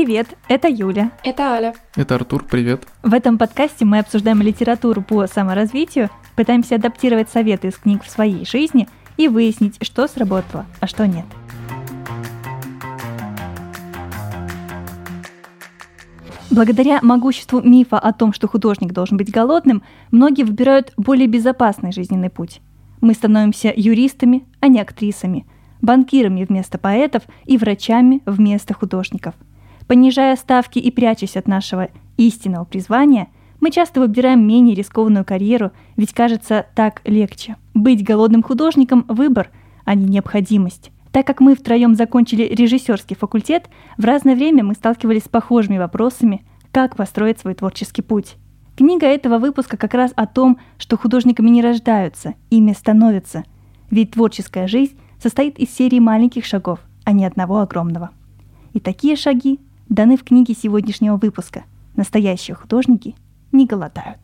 Привет, это Юля. Это Аля. Это Артур, привет. В этом подкасте мы обсуждаем литературу по саморазвитию, пытаемся адаптировать советы из книг в своей жизни и выяснить, что сработало, а что нет. Благодаря могуществу мифа о том, что художник должен быть голодным, многие выбирают более безопасный жизненный путь. Мы становимся юристами, а не актрисами, банкирами вместо поэтов и врачами вместо художников – Понижая ставки и прячась от нашего истинного призвания, мы часто выбираем менее рискованную карьеру, ведь кажется так легче. Быть голодным художником – выбор, а не необходимость. Так как мы втроем закончили режиссерский факультет, в разное время мы сталкивались с похожими вопросами, как построить свой творческий путь. Книга этого выпуска как раз о том, что художниками не рождаются, ими становятся. Ведь творческая жизнь состоит из серии маленьких шагов, а не одного огромного. И такие шаги даны в книге сегодняшнего выпуска. Настоящие художники не голодают.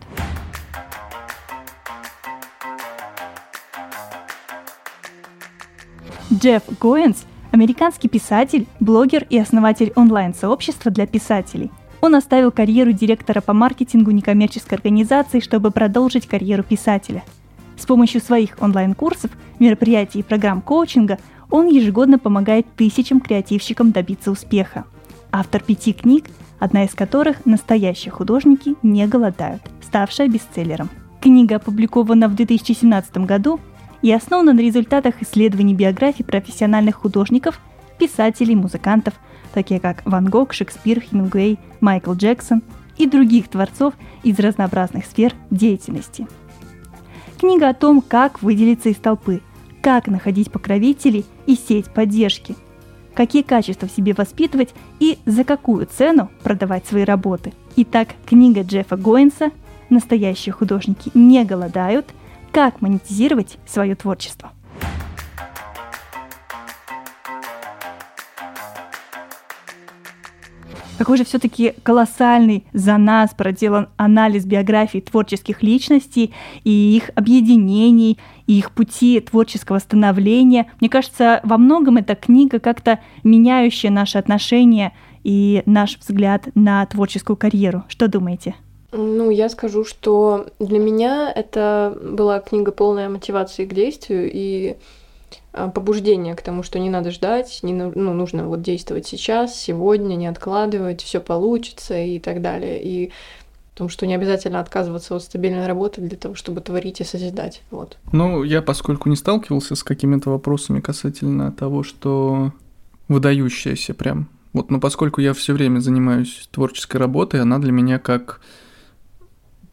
Джефф Гоэнс – американский писатель, блогер и основатель онлайн-сообщества для писателей. Он оставил карьеру директора по маркетингу некоммерческой организации, чтобы продолжить карьеру писателя. С помощью своих онлайн-курсов, мероприятий и программ коучинга он ежегодно помогает тысячам креативщикам добиться успеха – автор пяти книг, одна из которых «Настоящие художники не голодают», ставшая бестселлером. Книга опубликована в 2017 году и основана на результатах исследований биографий профессиональных художников, писателей, музыкантов, такие как Ван Гог, Шекспир, Хемингуэй, Майкл Джексон и других творцов из разнообразных сфер деятельности. Книга о том, как выделиться из толпы, как находить покровителей и сеть поддержки – какие качества в себе воспитывать и за какую цену продавать свои работы. Итак, книга Джеффа Гоинса «Настоящие художники не голодают. Как монетизировать свое творчество». Какой же все-таки колоссальный за нас проделан анализ биографий творческих личностей и их объединений, и их пути творческого становления. Мне кажется, во многом эта книга как-то меняющая наши отношения и наш взгляд на творческую карьеру. Что думаете? Ну, я скажу, что для меня это была книга полная мотивации к действию и побуждение к тому, что не надо ждать, не, ну, нужно вот действовать сейчас, сегодня, не откладывать, все получится и так далее. И том, что не обязательно отказываться от стабильной работы для того, чтобы творить и созидать. Вот. Ну, я, поскольку не сталкивался с какими-то вопросами касательно того, что выдающаяся прям. Вот, но поскольку я все время занимаюсь творческой работой, она для меня как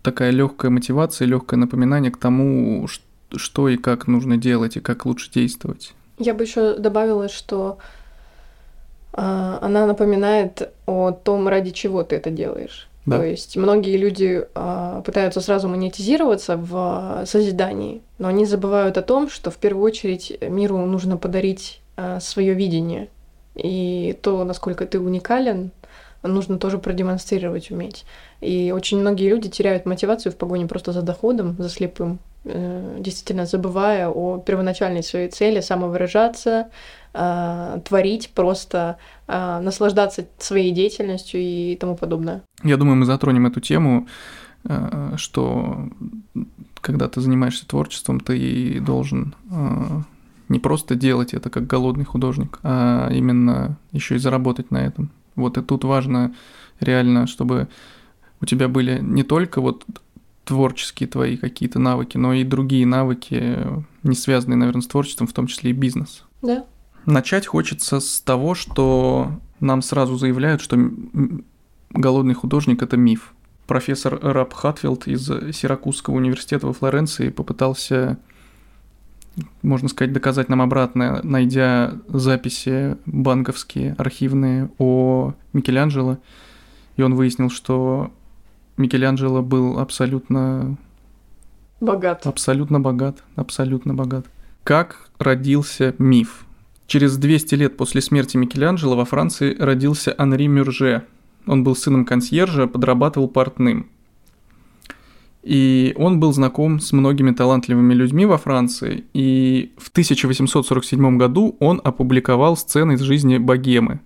такая легкая мотивация, легкое напоминание к тому, что что и как нужно делать, и как лучше действовать. Я бы еще добавила, что э, она напоминает о том, ради чего ты это делаешь. Да. То есть многие люди э, пытаются сразу монетизироваться в созидании, но они забывают о том, что в первую очередь миру нужно подарить э, свое видение. И то, насколько ты уникален, нужно тоже продемонстрировать уметь. И очень многие люди теряют мотивацию в погоне просто за доходом, за слепым, действительно забывая о первоначальной своей цели самовыражаться, э, творить, просто э, наслаждаться своей деятельностью и тому подобное. Я думаю, мы затронем эту тему, что когда ты занимаешься творчеством, ты должен не просто делать это как голодный художник, а именно еще и заработать на этом. Вот и тут важно реально, чтобы у тебя были не только вот творческие твои какие-то навыки, но и другие навыки, не связанные, наверное, с творчеством, в том числе и бизнес. Да. Начать хочется с того, что нам сразу заявляют, что голодный художник – это миф. Профессор Раб Хатфилд из Сиракузского университета во Флоренции попытался, можно сказать, доказать нам обратное, найдя записи банковские, архивные о Микеланджело. И он выяснил, что Микеланджело был абсолютно... Богат. Абсолютно богат, абсолютно богат. Как родился миф? Через 200 лет после смерти Микеланджело во Франции родился Анри Мюрже. Он был сыном консьержа, подрабатывал портным. И он был знаком с многими талантливыми людьми во Франции, и в 1847 году он опубликовал сцены из жизни богемы.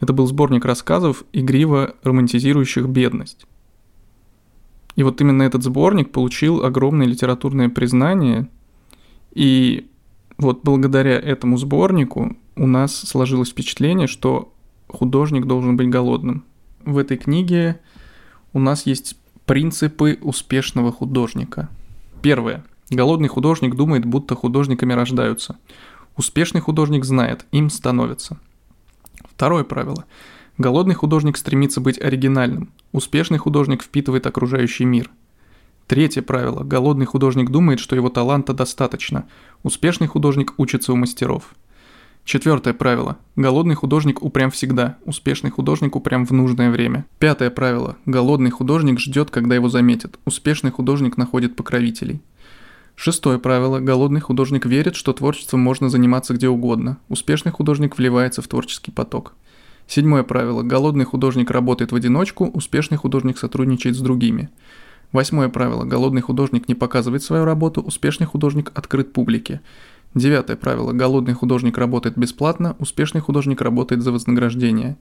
Это был сборник рассказов, игриво романтизирующих бедность. И вот именно этот сборник получил огромное литературное признание, и вот благодаря этому сборнику у нас сложилось впечатление, что художник должен быть голодным. В этой книге у нас есть принципы успешного художника. Первое. Голодный художник думает, будто художниками рождаются. Успешный художник знает, им становится. Второе правило. Голодный художник стремится быть оригинальным. Успешный художник впитывает окружающий мир. Третье правило. Голодный художник думает, что его таланта достаточно. Успешный художник учится у мастеров. Четвертое правило. Голодный художник упрям всегда, успешный художник упрям в нужное время. Пятое правило. Голодный художник ждет, когда его заметят, успешный художник находит покровителей. Шестое правило. Голодный художник верит, что творчеством можно заниматься где угодно. Успешный художник вливается в творческий поток. Седьмое правило. Голодный художник работает в одиночку, успешный художник сотрудничает с другими. Восьмое правило. Голодный художник не показывает свою работу, успешный художник открыт публике. Девятое правило. Голодный художник работает бесплатно, успешный художник работает за вознаграждение.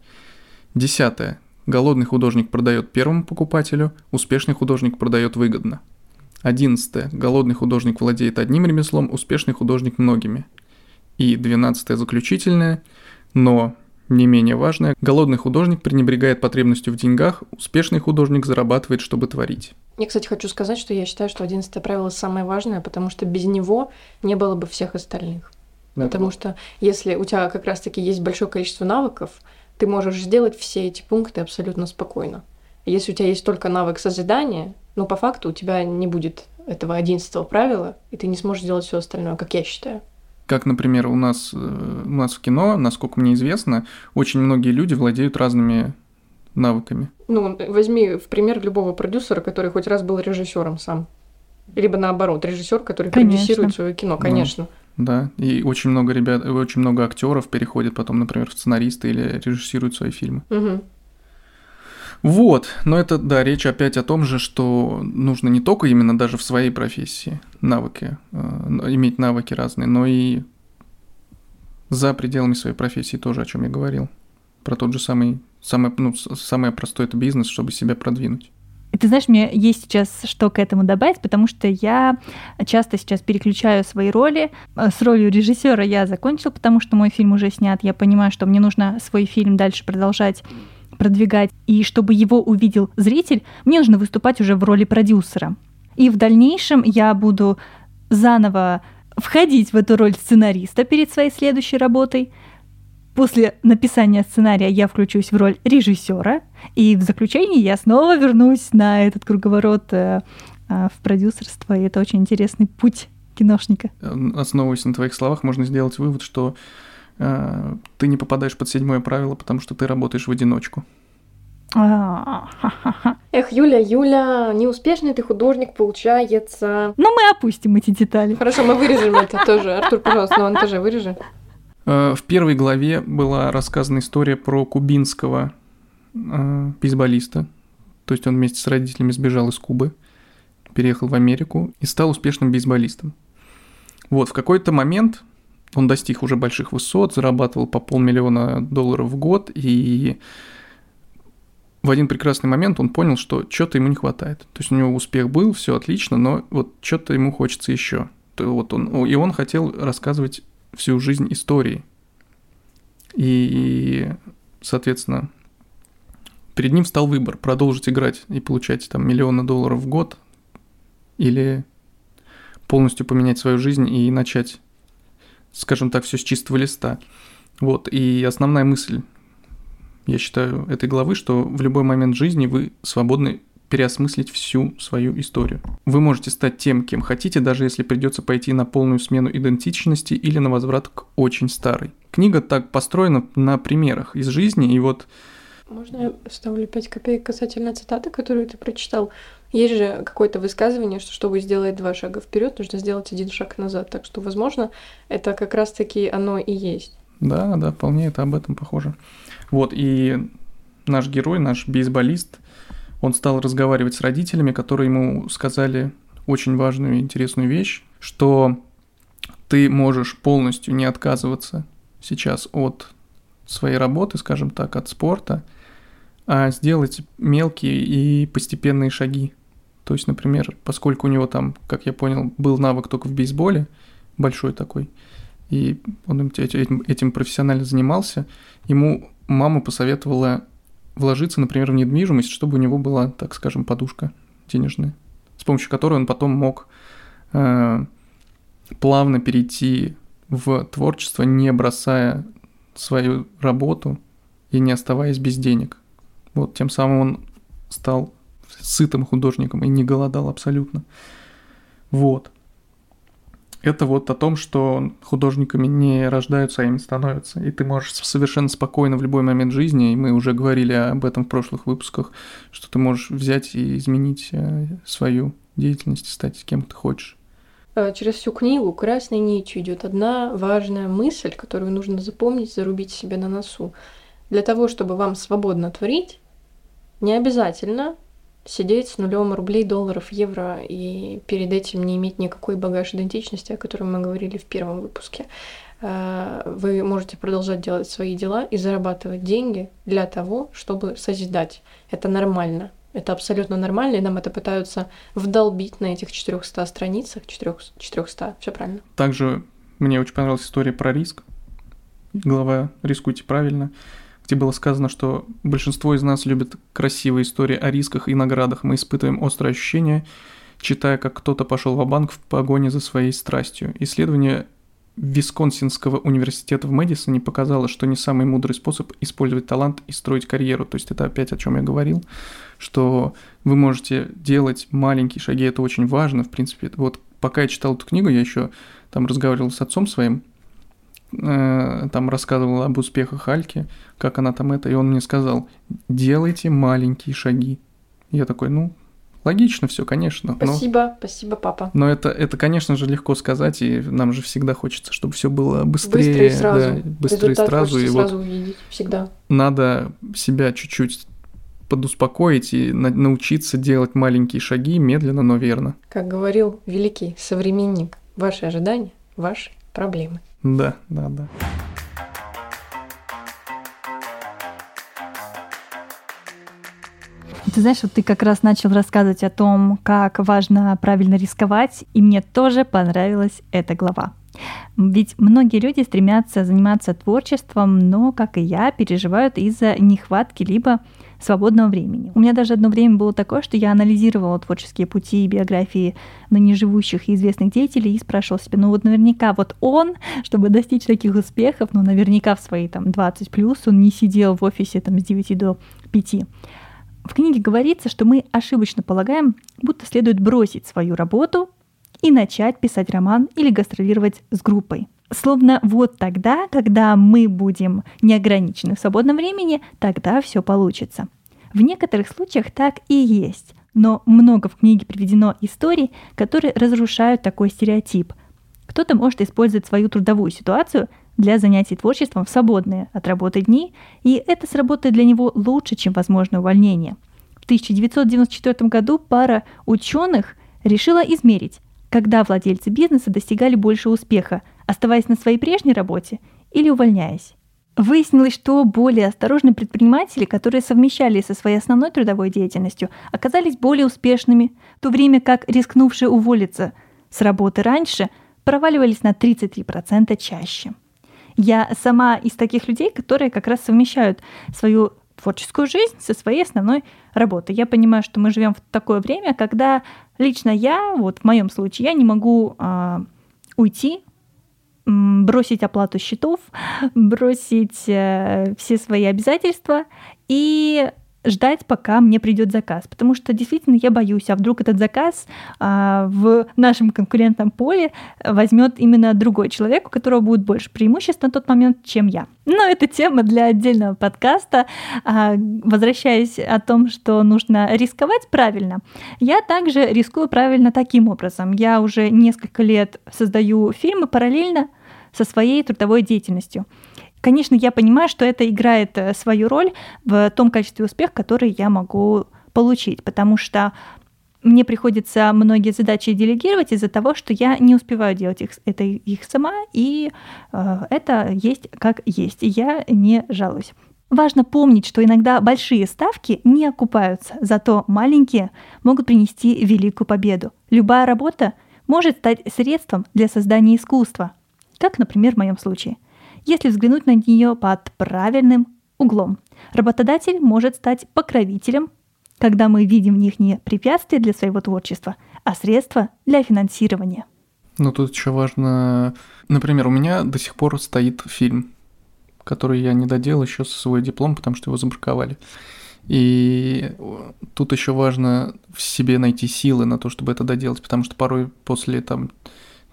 Десятое. Голодный художник продает первому покупателю, успешный художник продает выгодно. Одиннадцатое. Голодный художник владеет одним ремеслом, успешный художник многими. И двенадцатое заключительное, но не менее важное, голодный художник пренебрегает потребностью в деньгах, успешный художник зарабатывает, чтобы творить. Я, кстати, хочу сказать, что я считаю, что одиннадцатое правило самое важное, потому что без него не было бы всех остальных. Да. Потому что если у тебя как раз-таки есть большое количество навыков, ты можешь сделать все эти пункты абсолютно спокойно. Если у тебя есть только навык созидания, ну, по факту у тебя не будет этого одиннадцатого правила, и ты не сможешь сделать все остальное, как я считаю. Как, например, у нас, э, у нас в кино, насколько мне известно, очень многие люди владеют разными навыками. Ну, возьми в пример любого продюсера, который хоть раз был режиссером сам. Либо наоборот, режиссер, который конечно. продюсирует свое кино, конечно. Ну, да, и очень много ребят, очень много актеров переходят потом, например, в сценаристы или режиссируют свои фильмы. Угу. Вот, но это, да, речь опять о том же, что нужно не только именно даже в своей профессии навыки, э, иметь навыки разные, но и за пределами своей профессии тоже, о чем я говорил. Про тот же самый, самый, ну, самое простое это бизнес, чтобы себя продвинуть. Ты знаешь, мне есть сейчас что к этому добавить, потому что я часто сейчас переключаю свои роли. Э, с ролью режиссера я закончил, потому что мой фильм уже снят. Я понимаю, что мне нужно свой фильм дальше продолжать продвигать, и чтобы его увидел зритель, мне нужно выступать уже в роли продюсера. И в дальнейшем я буду заново входить в эту роль сценариста перед своей следующей работой. После написания сценария я включусь в роль режиссера, и в заключении я снова вернусь на этот круговорот э, э, в продюсерство, и это очень интересный путь киношника. Основываясь на твоих словах, можно сделать вывод, что Э, ты не попадаешь под седьмое правило, потому что ты работаешь в одиночку. Эх, Юля, Юля, неуспешный ты художник, получается. Ну, мы опустим эти детали. Хорошо, мы вырежем это тоже. Артур, пожалуйста, на монтаже вырежи. Э, в первой главе была рассказана история про кубинского э, бейсболиста. То есть он вместе с родителями сбежал из Кубы, переехал в Америку и стал успешным бейсболистом. Вот, в какой-то момент он достиг уже больших высот, зарабатывал по полмиллиона долларов в год, и в один прекрасный момент он понял, что что-то ему не хватает. То есть у него успех был, все отлично, но вот что-то ему хочется еще. Вот он, и он хотел рассказывать всю жизнь истории. И, соответственно, перед ним встал выбор продолжить играть и получать там миллионы долларов в год или полностью поменять свою жизнь и начать скажем так, все с чистого листа. Вот, и основная мысль, я считаю, этой главы, что в любой момент жизни вы свободны переосмыслить всю свою историю. Вы можете стать тем, кем хотите, даже если придется пойти на полную смену идентичности или на возврат к очень старой. Книга так построена на примерах из жизни, и вот... Можно я ставлю 5 копеек касательно цитаты, которую ты прочитал? Есть же какое-то высказывание, что чтобы сделать два шага вперед, нужно сделать один шаг назад. Так что, возможно, это как раз-таки оно и есть. Да, да, вполне это об этом похоже. Вот, и наш герой, наш бейсболист, он стал разговаривать с родителями, которые ему сказали очень важную и интересную вещь, что ты можешь полностью не отказываться сейчас от своей работы, скажем так, от спорта, а сделать мелкие и постепенные шаги. То есть, например, поскольку у него там, как я понял, был навык только в бейсболе, большой такой, и он этим, этим профессионально занимался, ему мама посоветовала вложиться, например, в недвижимость, чтобы у него была, так скажем, подушка денежная, с помощью которой он потом мог э, плавно перейти в творчество, не бросая свою работу и не оставаясь без денег. Вот тем самым он стал сытым художником и не голодал абсолютно. Вот. Это вот о том, что художниками не рождаются, а ими становятся. И ты можешь совершенно спокойно в любой момент жизни, и мы уже говорили об этом в прошлых выпусках, что ты можешь взять и изменить э, свою деятельность, стать кем ты хочешь. Э, через всю книгу красной нитью идет одна важная мысль, которую нужно запомнить, зарубить себе на носу. Для того, чтобы вам свободно творить, не обязательно сидеть с нулем рублей, долларов, евро и перед этим не иметь никакой багаж идентичности, о котором мы говорили в первом выпуске. Э, вы можете продолжать делать свои дела и зарабатывать деньги для того, чтобы созидать. Это нормально. Это абсолютно нормально, и нам это пытаются вдолбить на этих 400 страницах. 400, все правильно. Также мне очень понравилась история про риск. Глава «Рискуйте правильно» где было сказано, что большинство из нас любит красивые истории о рисках и наградах. Мы испытываем острое ощущение, читая, как кто-то пошел в банк в погоне за своей страстью. Исследование Висконсинского университета в Мэдисоне показало, что не самый мудрый способ использовать талант и строить карьеру. То есть это опять о чем я говорил, что вы можете делать маленькие шаги, это очень важно, в принципе. Вот пока я читал эту книгу, я еще там разговаривал с отцом своим, Э, там рассказывала об успехах Альки, как она там это, и он мне сказал, делайте маленькие шаги. Я такой, ну, логично все, конечно. Спасибо, но, спасибо, папа. Но это, это, конечно же, легко сказать, и нам же всегда хочется, чтобы все было быстрее. Быстро и сразу. Да, быстро Результат сразу. И сразу вот увидеть, всегда. Надо себя чуть-чуть подуспокоить и на- научиться делать маленькие шаги медленно, но верно. Как говорил великий современник, ваши ожидания – ваши проблемы. Да, да, да. Ты знаешь, вот ты как раз начал рассказывать о том, как важно правильно рисковать, и мне тоже понравилась эта глава. Ведь многие люди стремятся заниматься творчеством, но, как и я, переживают из-за нехватки либо свободного времени. У меня даже одно время было такое, что я анализировала творческие пути и биографии ныне живущих и известных деятелей и спрашивала себя, ну вот наверняка вот он, чтобы достичь таких успехов, ну наверняка в свои там 20 плюс, он не сидел в офисе там с 9 до 5. В книге говорится, что мы ошибочно полагаем, будто следует бросить свою работу и начать писать роман или гастролировать с группой. Словно вот тогда, когда мы будем неограничены в свободном времени, тогда все получится. В некоторых случаях так и есть, но много в книге приведено историй, которые разрушают такой стереотип. Кто-то может использовать свою трудовую ситуацию для занятий творчеством в свободные от работы дни, и это сработает для него лучше, чем возможное увольнение. В 1994 году пара ученых решила измерить, когда владельцы бизнеса достигали больше успеха, оставаясь на своей прежней работе или увольняясь. Выяснилось, что более осторожные предприниматели, которые совмещали со своей основной трудовой деятельностью, оказались более успешными, в то время как рискнувшие уволиться с работы раньше проваливались на 33% чаще. Я сама из таких людей, которые как раз совмещают свою творческую жизнь со своей основной работой. Я понимаю, что мы живем в такое время, когда лично я, вот в моем случае, я не могу э, уйти, бросить оплату счетов, бросить э, все свои обязательства и ждать, пока мне придет заказ. Потому что действительно я боюсь, а вдруг этот заказ а, в нашем конкурентном поле возьмет именно другой человек, у которого будет больше преимуществ на тот момент, чем я. Но это тема для отдельного подкаста. А, возвращаясь о том, что нужно рисковать правильно, я также рискую правильно таким образом. Я уже несколько лет создаю фильмы параллельно со своей трудовой деятельностью. Конечно, я понимаю, что это играет э, свою роль в том качестве успеха, который я могу получить, потому что мне приходится многие задачи делегировать из-за того, что я не успеваю делать их, это их сама, и э, это есть как есть, и я не жалуюсь. Важно помнить, что иногда большие ставки не окупаются, зато маленькие могут принести великую победу. Любая работа может стать средством для создания искусства, как, например, в моем случае. Если взглянуть на нее под правильным углом, работодатель может стать покровителем когда мы видим в них не препятствие для своего творчества, а средства для финансирования. Ну, тут еще важно... Например, у меня до сих пор стоит фильм, который я не доделал еще со свой диплом, потому что его забраковали. И тут еще важно в себе найти силы на то, чтобы это доделать, потому что порой после там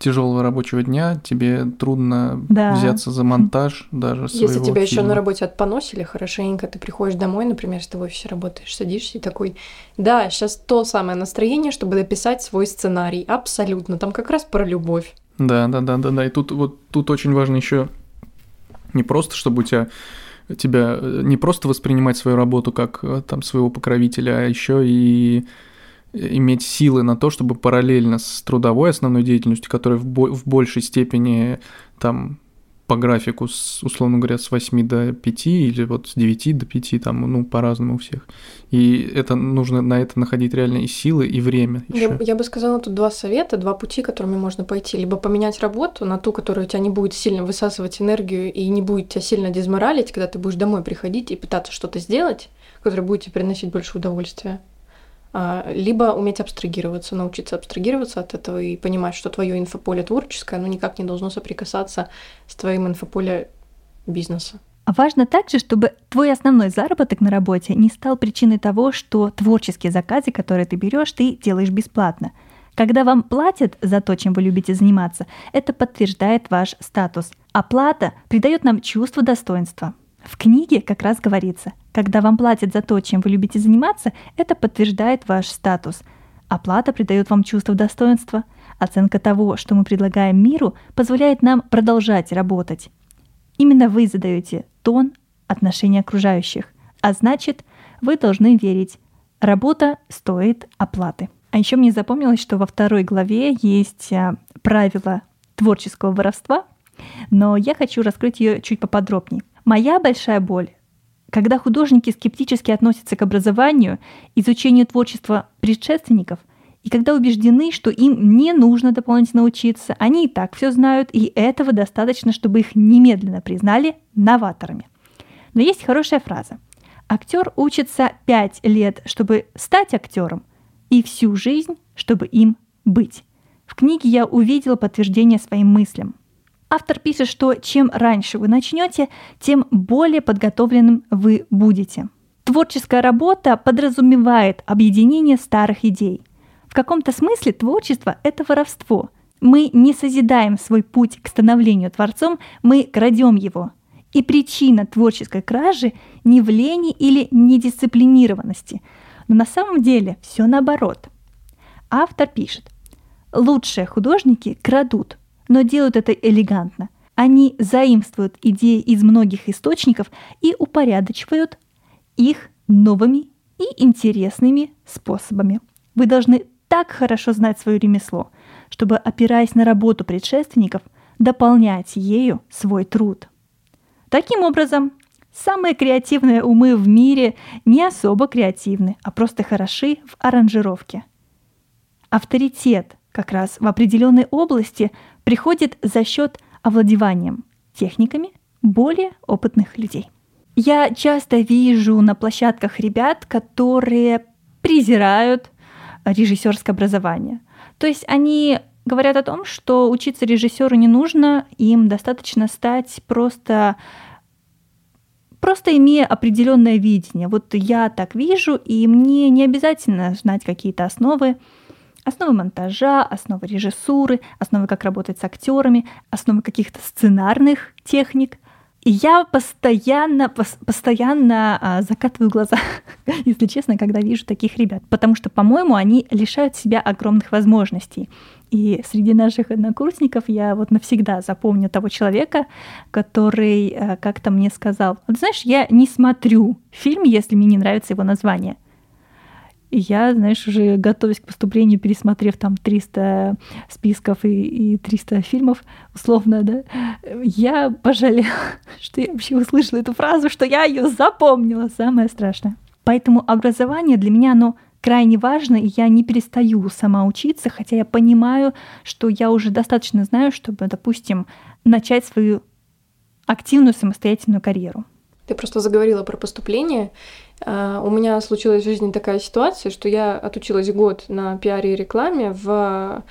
тяжелого рабочего дня тебе трудно да. взяться за монтаж даже Если своего тебя еще на работе отпоносили хорошенько, ты приходишь домой, например, если ты в офисе работаешь, садишься и такой, да, сейчас то самое настроение, чтобы дописать свой сценарий, абсолютно, там как раз про любовь. Да, да, да, да, да, и тут вот тут очень важно еще не просто, чтобы у тебя тебя не просто воспринимать свою работу как э, там своего покровителя, а еще и иметь силы на то, чтобы параллельно с трудовой основной деятельностью, которая в, бо- в большей степени там по графику, с, условно говоря, с 8 до 5 или вот с 9 до 5, там, ну, по-разному у всех. И это нужно на это находить реально и силы, и время. Я, я бы сказала, тут два совета, два пути, которыми можно пойти. Либо поменять работу на ту, которая у тебя не будет сильно высасывать энергию и не будет тебя сильно дезморалить, когда ты будешь домой приходить и пытаться что-то сделать, которое будет тебе приносить больше удовольствия. А, либо уметь абстрагироваться, научиться абстрагироваться от этого и понимать, что твое инфополе творческое, оно никак не должно соприкасаться с твоим инфополе бизнеса. А важно также, чтобы твой основной заработок на работе не стал причиной того, что творческие заказы, которые ты берешь, ты делаешь бесплатно. Когда вам платят за то, чем вы любите заниматься, это подтверждает ваш статус. Оплата придает нам чувство достоинства. В книге как раз говорится, когда вам платят за то, чем вы любите заниматься, это подтверждает ваш статус. Оплата придает вам чувство достоинства. Оценка того, что мы предлагаем миру, позволяет нам продолжать работать. Именно вы задаете тон отношения окружающих, а значит, вы должны верить. Работа стоит оплаты. А еще мне запомнилось, что во второй главе есть а, правила творческого воровства, но я хочу раскрыть ее чуть поподробнее. Моя большая боль когда художники скептически относятся к образованию, изучению творчества предшественников, и когда убеждены, что им не нужно дополнительно учиться, они и так все знают, и этого достаточно, чтобы их немедленно признали новаторами. Но есть хорошая фраза. Актер учится пять лет, чтобы стать актером, и всю жизнь, чтобы им быть. В книге я увидела подтверждение своим мыслям. Автор пишет, что чем раньше вы начнете, тем более подготовленным вы будете. Творческая работа подразумевает объединение старых идей. В каком-то смысле творчество – это воровство. Мы не созидаем свой путь к становлению творцом, мы крадем его. И причина творческой кражи не в лени или недисциплинированности. Но на самом деле все наоборот. Автор пишет, лучшие художники крадут, но делают это элегантно. Они заимствуют идеи из многих источников и упорядочивают их новыми и интересными способами. Вы должны так хорошо знать свое ремесло, чтобы, опираясь на работу предшественников, дополнять ею свой труд. Таким образом, самые креативные умы в мире не особо креативны, а просто хороши в аранжировке. Авторитет как раз в определенной области приходит за счет овладеванием техниками более опытных людей. Я часто вижу на площадках ребят, которые презирают режиссерское образование. То есть они говорят о том, что учиться режиссеру не нужно, им достаточно стать просто просто имея определенное видение. Вот я так вижу, и мне не обязательно знать какие-то основы Основы монтажа, основы режиссуры, основы, как работать с актерами, основы каких-то сценарных техник. И я постоянно, пос, постоянно а, закатываю глаза, если честно, когда вижу таких ребят. Потому что, по-моему, они лишают себя огромных возможностей. И среди наших однокурсников я вот навсегда запомню того человека, который а, как-то мне сказал, вот знаешь, я не смотрю фильм, если мне не нравится его название. Я, знаешь, уже готовясь к поступлению, пересмотрев там 300 списков и, и 300 фильмов, условно, да, я пожалела, что я вообще услышала эту фразу, что я ее запомнила, самое страшное. Поэтому образование для меня, оно крайне важно, и я не перестаю сама учиться, хотя я понимаю, что я уже достаточно знаю, чтобы, допустим, начать свою активную самостоятельную карьеру. Ты просто заговорила про поступление. А, у меня случилась в жизни такая ситуация, что я отучилась год на пиаре и рекламе в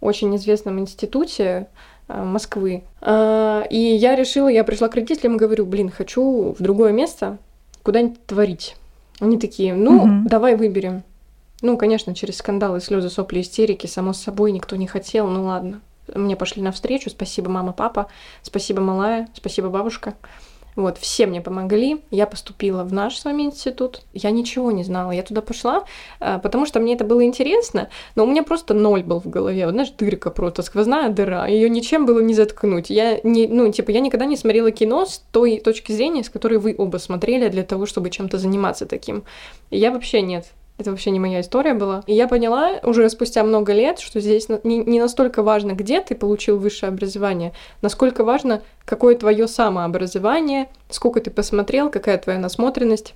очень известном институте а, Москвы. А, и я решила, я пришла к родителям и говорю, блин, хочу в другое место куда-нибудь творить. Они такие, ну, угу. давай выберем. Ну, конечно, через скандалы, слезы, сопли, истерики, само собой, никто не хотел, ну ладно. Мне пошли навстречу, спасибо мама, папа, спасибо малая, спасибо бабушка. Вот, все мне помогли. Я поступила в наш с вами институт. Я ничего не знала. Я туда пошла, э, потому что мне это было интересно, но у меня просто ноль был в голове. Вот, знаешь, дырка просто, сквозная дыра. Ее ничем было не заткнуть. Я не, ну, типа, я никогда не смотрела кино с той точки зрения, с которой вы оба смотрели для того, чтобы чем-то заниматься таким. я вообще нет. Это вообще не моя история была. И я поняла уже спустя много лет, что здесь не, не настолько важно, где ты получил высшее образование, насколько важно, какое твое самообразование, сколько ты посмотрел, какая твоя насмотренность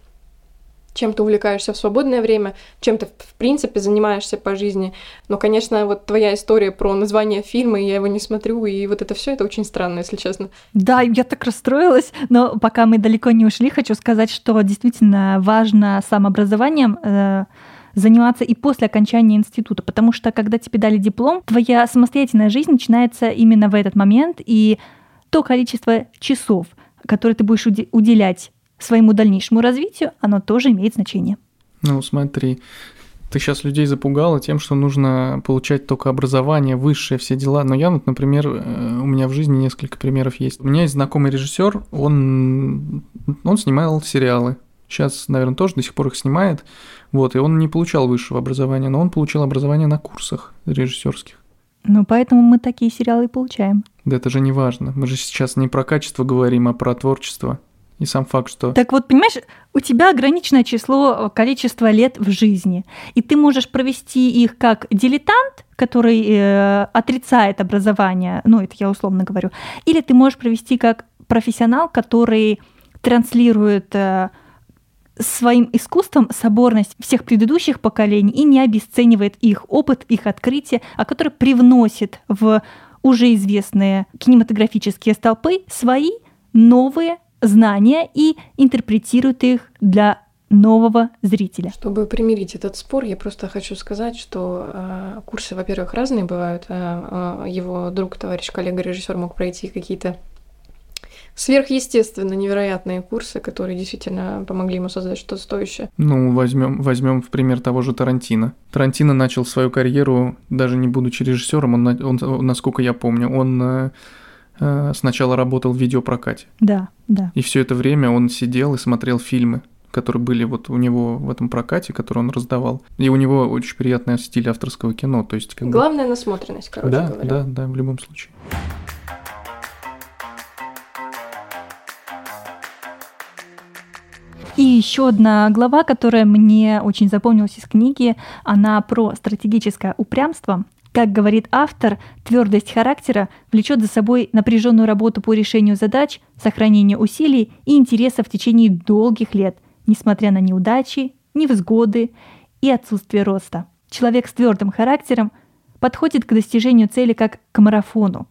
чем ты увлекаешься в свободное время, чем ты, в принципе, занимаешься по жизни. Но, конечно, вот твоя история про название фильма, я его не смотрю, и вот это все это очень странно, если честно. Да, я так расстроилась, но пока мы далеко не ушли, хочу сказать, что действительно важно самообразованием э, заниматься и после окончания института, потому что когда тебе дали диплом, твоя самостоятельная жизнь начинается именно в этот момент, и то количество часов, которые ты будешь уделять своему дальнейшему развитию, оно тоже имеет значение. Ну, смотри, ты сейчас людей запугала тем, что нужно получать только образование, высшее, все дела. Но я вот, например, э, у меня в жизни несколько примеров есть. У меня есть знакомый режиссер, он, он снимал сериалы. Сейчас, наверное, тоже до сих пор их снимает. Вот, и он не получал высшего образования, но он получил образование на курсах режиссерских. Ну, поэтому мы такие сериалы и получаем. Да это же не важно. Мы же сейчас не про качество говорим, а про творчество. И сам факт, что... Так вот, понимаешь, у тебя ограниченное число, э, количество лет в жизни, и ты можешь провести их как дилетант, который э, отрицает образование, ну, это я условно говорю, или ты можешь провести как профессионал, который транслирует э, своим искусством соборность всех предыдущих поколений и не обесценивает их опыт, их открытие, а который привносит в уже известные кинематографические столпы свои новые знания и интерпретирует их для нового зрителя. Чтобы примирить этот спор, я просто хочу сказать, что э, курсы, во-первых, разные бывают. Э, э, его друг, товарищ, коллега, режиссер мог пройти какие-то сверхъестественно невероятные курсы, которые действительно помогли ему создать что-то стоящее. Ну, возьмем, возьмем в пример того же Тарантино. Тарантино начал свою карьеру, даже не будучи режиссером, он, он, насколько я помню, он Э, сначала работал в видеопрокате. Да, да. И все это время он сидел и смотрел фильмы, которые были вот у него в этом прокате, который он раздавал. И у него очень приятный стиль авторского кино. То есть, как Главная бы... насмотренность, короче да, говоря. Да, да, в любом случае. И еще одна глава, которая мне очень запомнилась из книги, она про стратегическое упрямство. Как говорит автор, твердость характера влечет за собой напряженную работу по решению задач, сохранение усилий и интереса в течение долгих лет, несмотря на неудачи, невзгоды и отсутствие роста. Человек с твердым характером подходит к достижению цели как к марафону.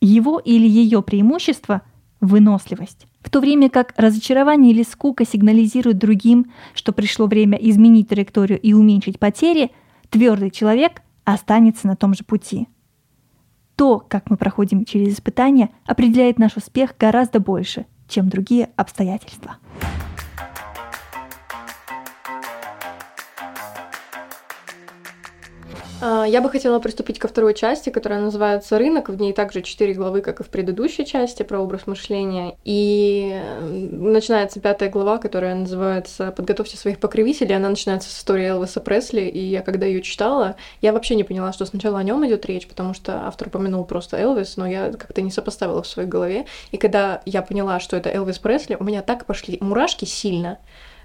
Его или ее преимущество – выносливость. В то время как разочарование или скука сигнализируют другим, что пришло время изменить траекторию и уменьшить потери, твердый человек – останется на том же пути. То, как мы проходим через испытания, определяет наш успех гораздо больше, чем другие обстоятельства. Я бы хотела приступить ко второй части, которая называется «Рынок». В ней также четыре главы, как и в предыдущей части, про образ мышления. И начинается пятая глава, которая называется «Подготовьте своих покровителей». Она начинается с истории Элвиса Пресли, и я когда ее читала, я вообще не поняла, что сначала о нем идет речь, потому что автор упомянул просто Элвис, но я как-то не сопоставила в своей голове. И когда я поняла, что это Элвис Пресли, у меня так пошли мурашки сильно,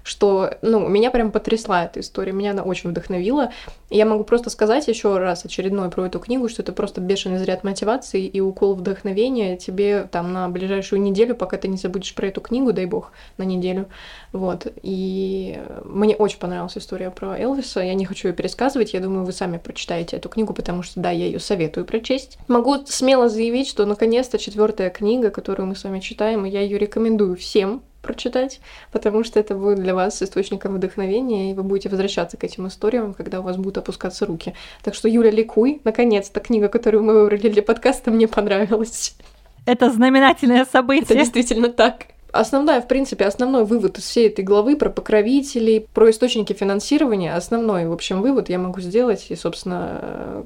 что, ну, меня прям потрясла эта история, меня она очень вдохновила. И я могу просто сказать еще раз очередной про эту книгу, что это просто бешеный заряд мотивации и укол вдохновения тебе там на ближайшую неделю, пока ты не забудешь про эту книгу, дай бог, на неделю. Вот. И мне очень понравилась история про Элвиса. Я не хочу ее пересказывать. Я думаю, вы сами прочитаете эту книгу, потому что, да, я ее советую прочесть. Могу смело заявить, что наконец-то четвертая книга, которую мы с вами читаем, и я ее рекомендую всем прочитать, потому что это будет для вас источником вдохновения, и вы будете возвращаться к этим историям, когда у вас будут опускаться руки. Так что, Юля, ликуй. Наконец-то книга, которую мы выбрали для подкаста, мне понравилась. Это знаменательное событие. Это действительно так. Основная, в принципе, основной вывод из всей этой главы про покровителей, про источники финансирования, основной, в общем, вывод я могу сделать, и, собственно,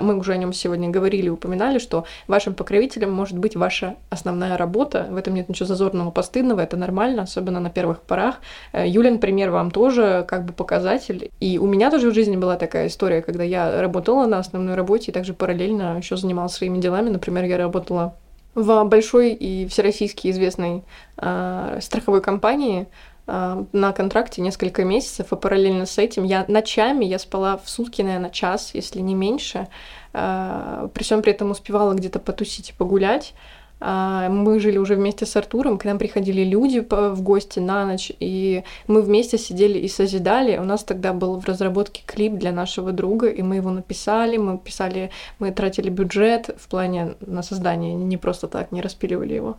мы уже о нем сегодня говорили, упоминали, что вашим покровителем может быть ваша основная работа. В этом нет ничего зазорного, постыдного, это нормально, особенно на первых порах. Э, Юлин пример вам тоже как бы показатель. И у меня тоже в жизни была такая история, когда я работала на основной работе и также параллельно еще занималась своими делами. Например, я работала в большой и всероссийски известной э, страховой компании, а, на контракте несколько месяцев, и параллельно с этим я ночами, я спала в сутки, наверное, час, если не меньше, а, при всем при этом успевала где-то потусить и погулять. А, мы жили уже вместе с Артуром, к нам приходили люди в гости на ночь, и мы вместе сидели и созидали. У нас тогда был в разработке клип для нашего друга, и мы его написали, мы писали, мы тратили бюджет в плане на создание, не просто так, не распиливали его.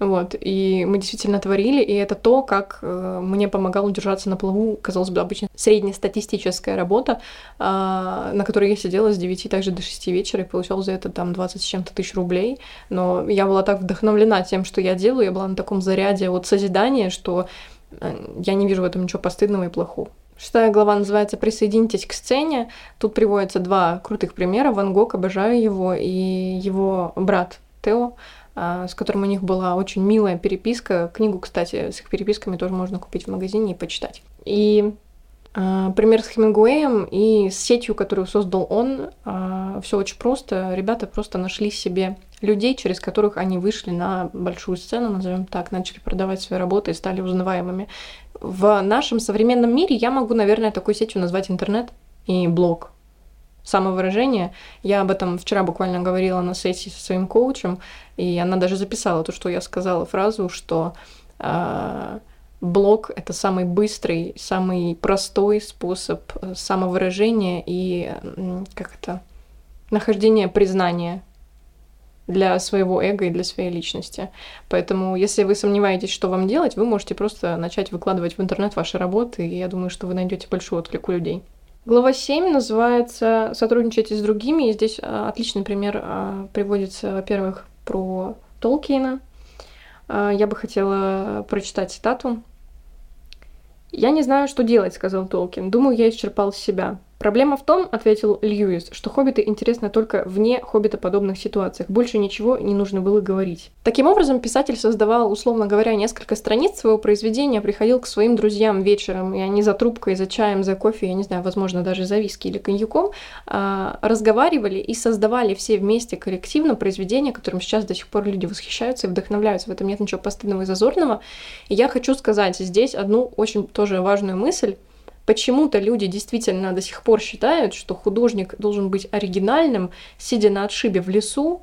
Вот, и мы действительно творили, и это то, как э, мне помогал удержаться на плаву, казалось бы, обычно среднестатистическая работа, э, на которой я сидела с 9 также до 6 вечера и получала за это там 20 с чем-то тысяч рублей. Но я была так вдохновлена тем, что я делаю, я была на таком заряде от созидания, что э, я не вижу в этом ничего постыдного и плохого. Шестая глава называется «Присоединитесь к сцене». Тут приводятся два крутых примера. Ван Гог, обожаю его, и его брат Тео — с которым у них была очень милая переписка. Книгу, кстати, с их переписками тоже можно купить в магазине и почитать. И а, пример с Хемингуэем и с сетью, которую создал он, а, все очень просто. Ребята просто нашли себе людей, через которых они вышли на большую сцену, назовем так, начали продавать свои работы и стали узнаваемыми. В нашем современном мире я могу, наверное, такой сетью назвать интернет и блог самовыражение. Я об этом вчера буквально говорила на сессии со своим коучем, и она даже записала то, что я сказала фразу, что э, блог это самый быстрый, самый простой способ э, самовыражения и как это нахождения признания для своего эго и для своей личности. Поэтому, если вы сомневаетесь, что вам делать, вы можете просто начать выкладывать в интернет ваши работы, и я думаю, что вы найдете большой отклик у людей. Глава 7 называется «Сотрудничайте с другими». И здесь а, отличный пример а, приводится, во-первых, про Толкиена. А, я бы хотела прочитать цитату. «Я не знаю, что делать», — сказал Толкин. «Думаю, я исчерпал себя. Проблема в том, ответил Льюис, что хоббиты интересны только вне хоббитоподобных ситуациях. Больше ничего не нужно было говорить. Таким образом, писатель создавал, условно говоря, несколько страниц своего произведения, приходил к своим друзьям вечером, и они за трубкой, за чаем, за кофе, я не знаю, возможно, даже за виски или коньяком, а, разговаривали и создавали все вместе коллективно произведение, которым сейчас до сих пор люди восхищаются и вдохновляются. В этом нет ничего постыдного и зазорного. И я хочу сказать здесь одну очень тоже важную мысль, Почему-то люди действительно до сих пор считают, что художник должен быть оригинальным, сидя на отшибе в лесу,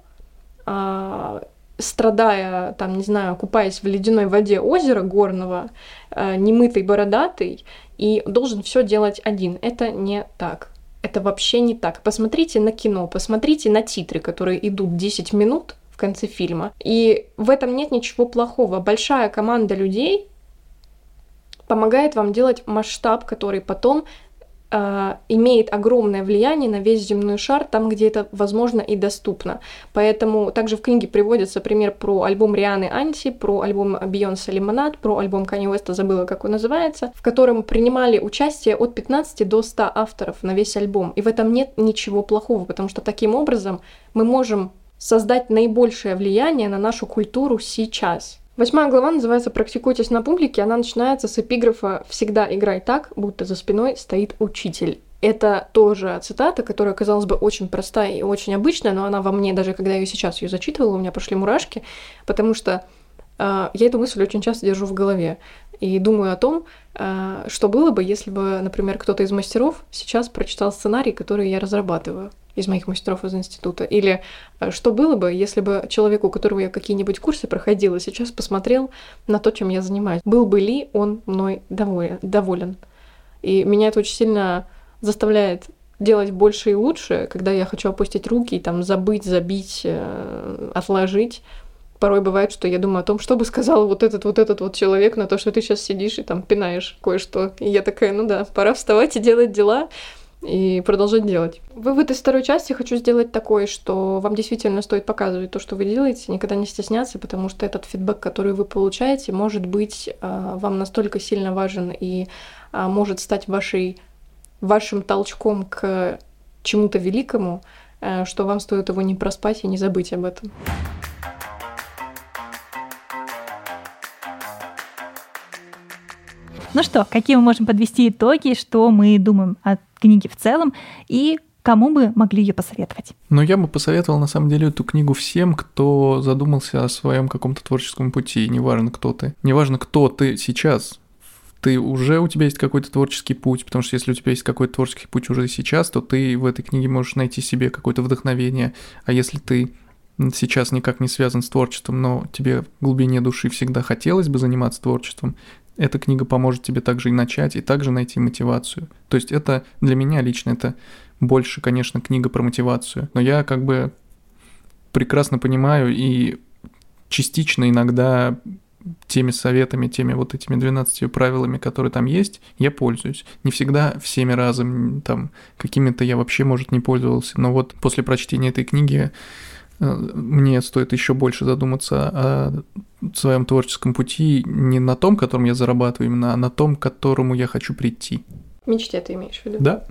а, страдая, там, не знаю, купаясь в ледяной воде озера горного, а, немытый, бородатый, и должен все делать один. Это не так. Это вообще не так. Посмотрите на кино, посмотрите на титры, которые идут 10 минут в конце фильма. И в этом нет ничего плохого. Большая команда людей помогает вам делать масштаб, который потом э, имеет огромное влияние на весь земной шар, там, где это возможно и доступно. Поэтому также в книге приводится пример про альбом Рианы Анти, про альбом Бейонсе Лимонад, про альбом Kanye West, забыла, как он называется, в котором принимали участие от 15 до 100 авторов на весь альбом. И в этом нет ничего плохого, потому что таким образом мы можем создать наибольшее влияние на нашу культуру сейчас. Восьмая глава называется «Практикуйтесь на публике». Она начинается с эпиграфа «Всегда играй так, будто за спиной стоит учитель». Это тоже цитата, которая, казалось бы, очень простая и очень обычная, но она во мне, даже когда я сейчас ее зачитывала, у меня пошли мурашки, потому что я эту мысль очень часто держу в голове и думаю о том, что было бы, если бы, например, кто-то из мастеров сейчас прочитал сценарий, который я разрабатываю из моих мастеров из института? Или что было бы, если бы человек, у которого я какие-нибудь курсы проходила, сейчас посмотрел на то, чем я занимаюсь? Был бы ли он мной доволен? И меня это очень сильно заставляет делать больше и лучше, когда я хочу опустить руки там забыть, забить, э, отложить. Порой бывает, что я думаю о том, что бы сказал вот этот вот этот вот человек на то, что ты сейчас сидишь и там пинаешь кое-что. И я такая, ну да, пора вставать и делать дела и продолжать делать. Вывод из второй части хочу сделать такой, что вам действительно стоит показывать то, что вы делаете, никогда не стесняться, потому что этот фидбэк, который вы получаете, может быть э, вам настолько сильно важен и э, может стать вашей вашим толчком к чему-то великому, э, что вам стоит его не проспать и не забыть об этом. Ну что, какие мы можем подвести итоги, что мы думаем о книге в целом и кому бы могли ее посоветовать? Ну, я бы посоветовал, на самом деле, эту книгу всем, кто задумался о своем каком-то творческом пути, неважно, кто ты. Неважно, кто ты сейчас, ты уже у тебя есть какой-то творческий путь, потому что если у тебя есть какой-то творческий путь уже сейчас, то ты в этой книге можешь найти себе какое-то вдохновение, а если ты сейчас никак не связан с творчеством, но тебе в глубине души всегда хотелось бы заниматься творчеством, эта книга поможет тебе также и начать, и также найти мотивацию. То есть это для меня лично это больше, конечно, книга про мотивацию, но я как бы прекрасно понимаю и частично иногда теми советами, теми вот этими 12 правилами, которые там есть, я пользуюсь. Не всегда всеми разом, там, какими-то я вообще, может, не пользовался, но вот после прочтения этой книги мне стоит еще больше задуматься о своем творческом пути не на том, котором я зарабатываю, именно, а на том, к которому я хочу прийти. Мечте ты имеешь в виду? Да.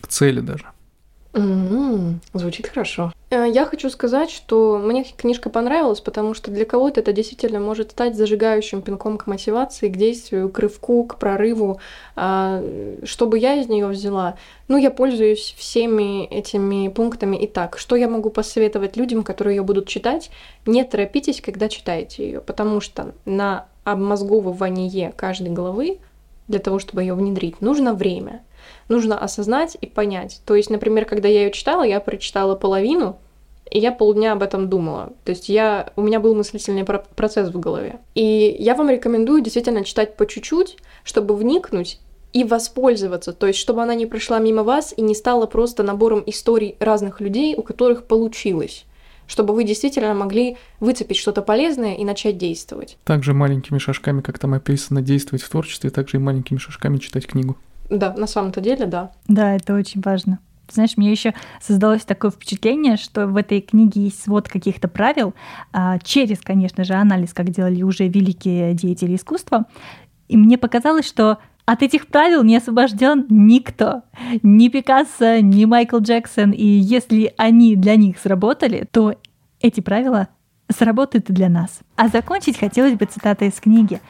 К цели даже. Mm-hmm. Звучит хорошо. Э, я хочу сказать, что мне книжка понравилась, потому что для кого-то это действительно может стать зажигающим пинком к мотивации, к действию, к рывку, к прорыву. А, что бы я из нее взяла? Ну, я пользуюсь всеми этими пунктами и так. Что я могу посоветовать людям, которые ее будут читать? Не торопитесь, когда читаете ее, потому что на обмозговывание каждой главы для того, чтобы ее внедрить, нужно время нужно осознать и понять. То есть, например, когда я ее читала, я прочитала половину, и я полдня об этом думала. То есть я, у меня был мыслительный процесс в голове. И я вам рекомендую действительно читать по чуть-чуть, чтобы вникнуть и воспользоваться, то есть чтобы она не прошла мимо вас и не стала просто набором историй разных людей, у которых получилось чтобы вы действительно могли выцепить что-то полезное и начать действовать. Также маленькими шажками, как там описано, действовать в творчестве, также и маленькими шажками читать книгу. Да, на самом-то деле, да. Да, это очень важно. Знаешь, мне еще создалось такое впечатление, что в этой книге есть свод каких-то правил, а, через, конечно же, анализ, как делали уже великие деятели искусства. И мне показалось, что от этих правил не освобожден никто. Ни Пикассо, ни Майкл Джексон. И если они для них сработали, то эти правила сработают и для нас. А закончить хотелось бы цитатой из книги.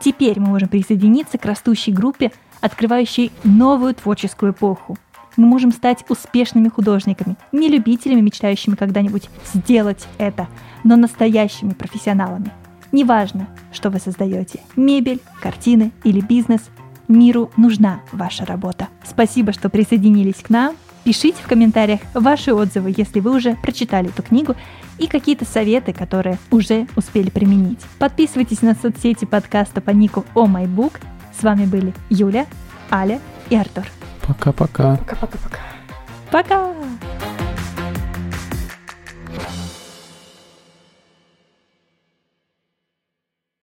Теперь мы можем присоединиться к растущей группе открывающий новую творческую эпоху. Мы можем стать успешными художниками, не любителями, мечтающими когда-нибудь сделать это, но настоящими профессионалами. Неважно, что вы создаете – мебель, картины или бизнес – миру нужна ваша работа. Спасибо, что присоединились к нам. Пишите в комментариях ваши отзывы, если вы уже прочитали эту книгу, и какие-то советы, которые уже успели применить. Подписывайтесь на соцсети подкаста по нику О oh Book с вами были Юля, Аля и Артур. Пока-пока. Пока-пока-пока. Пока!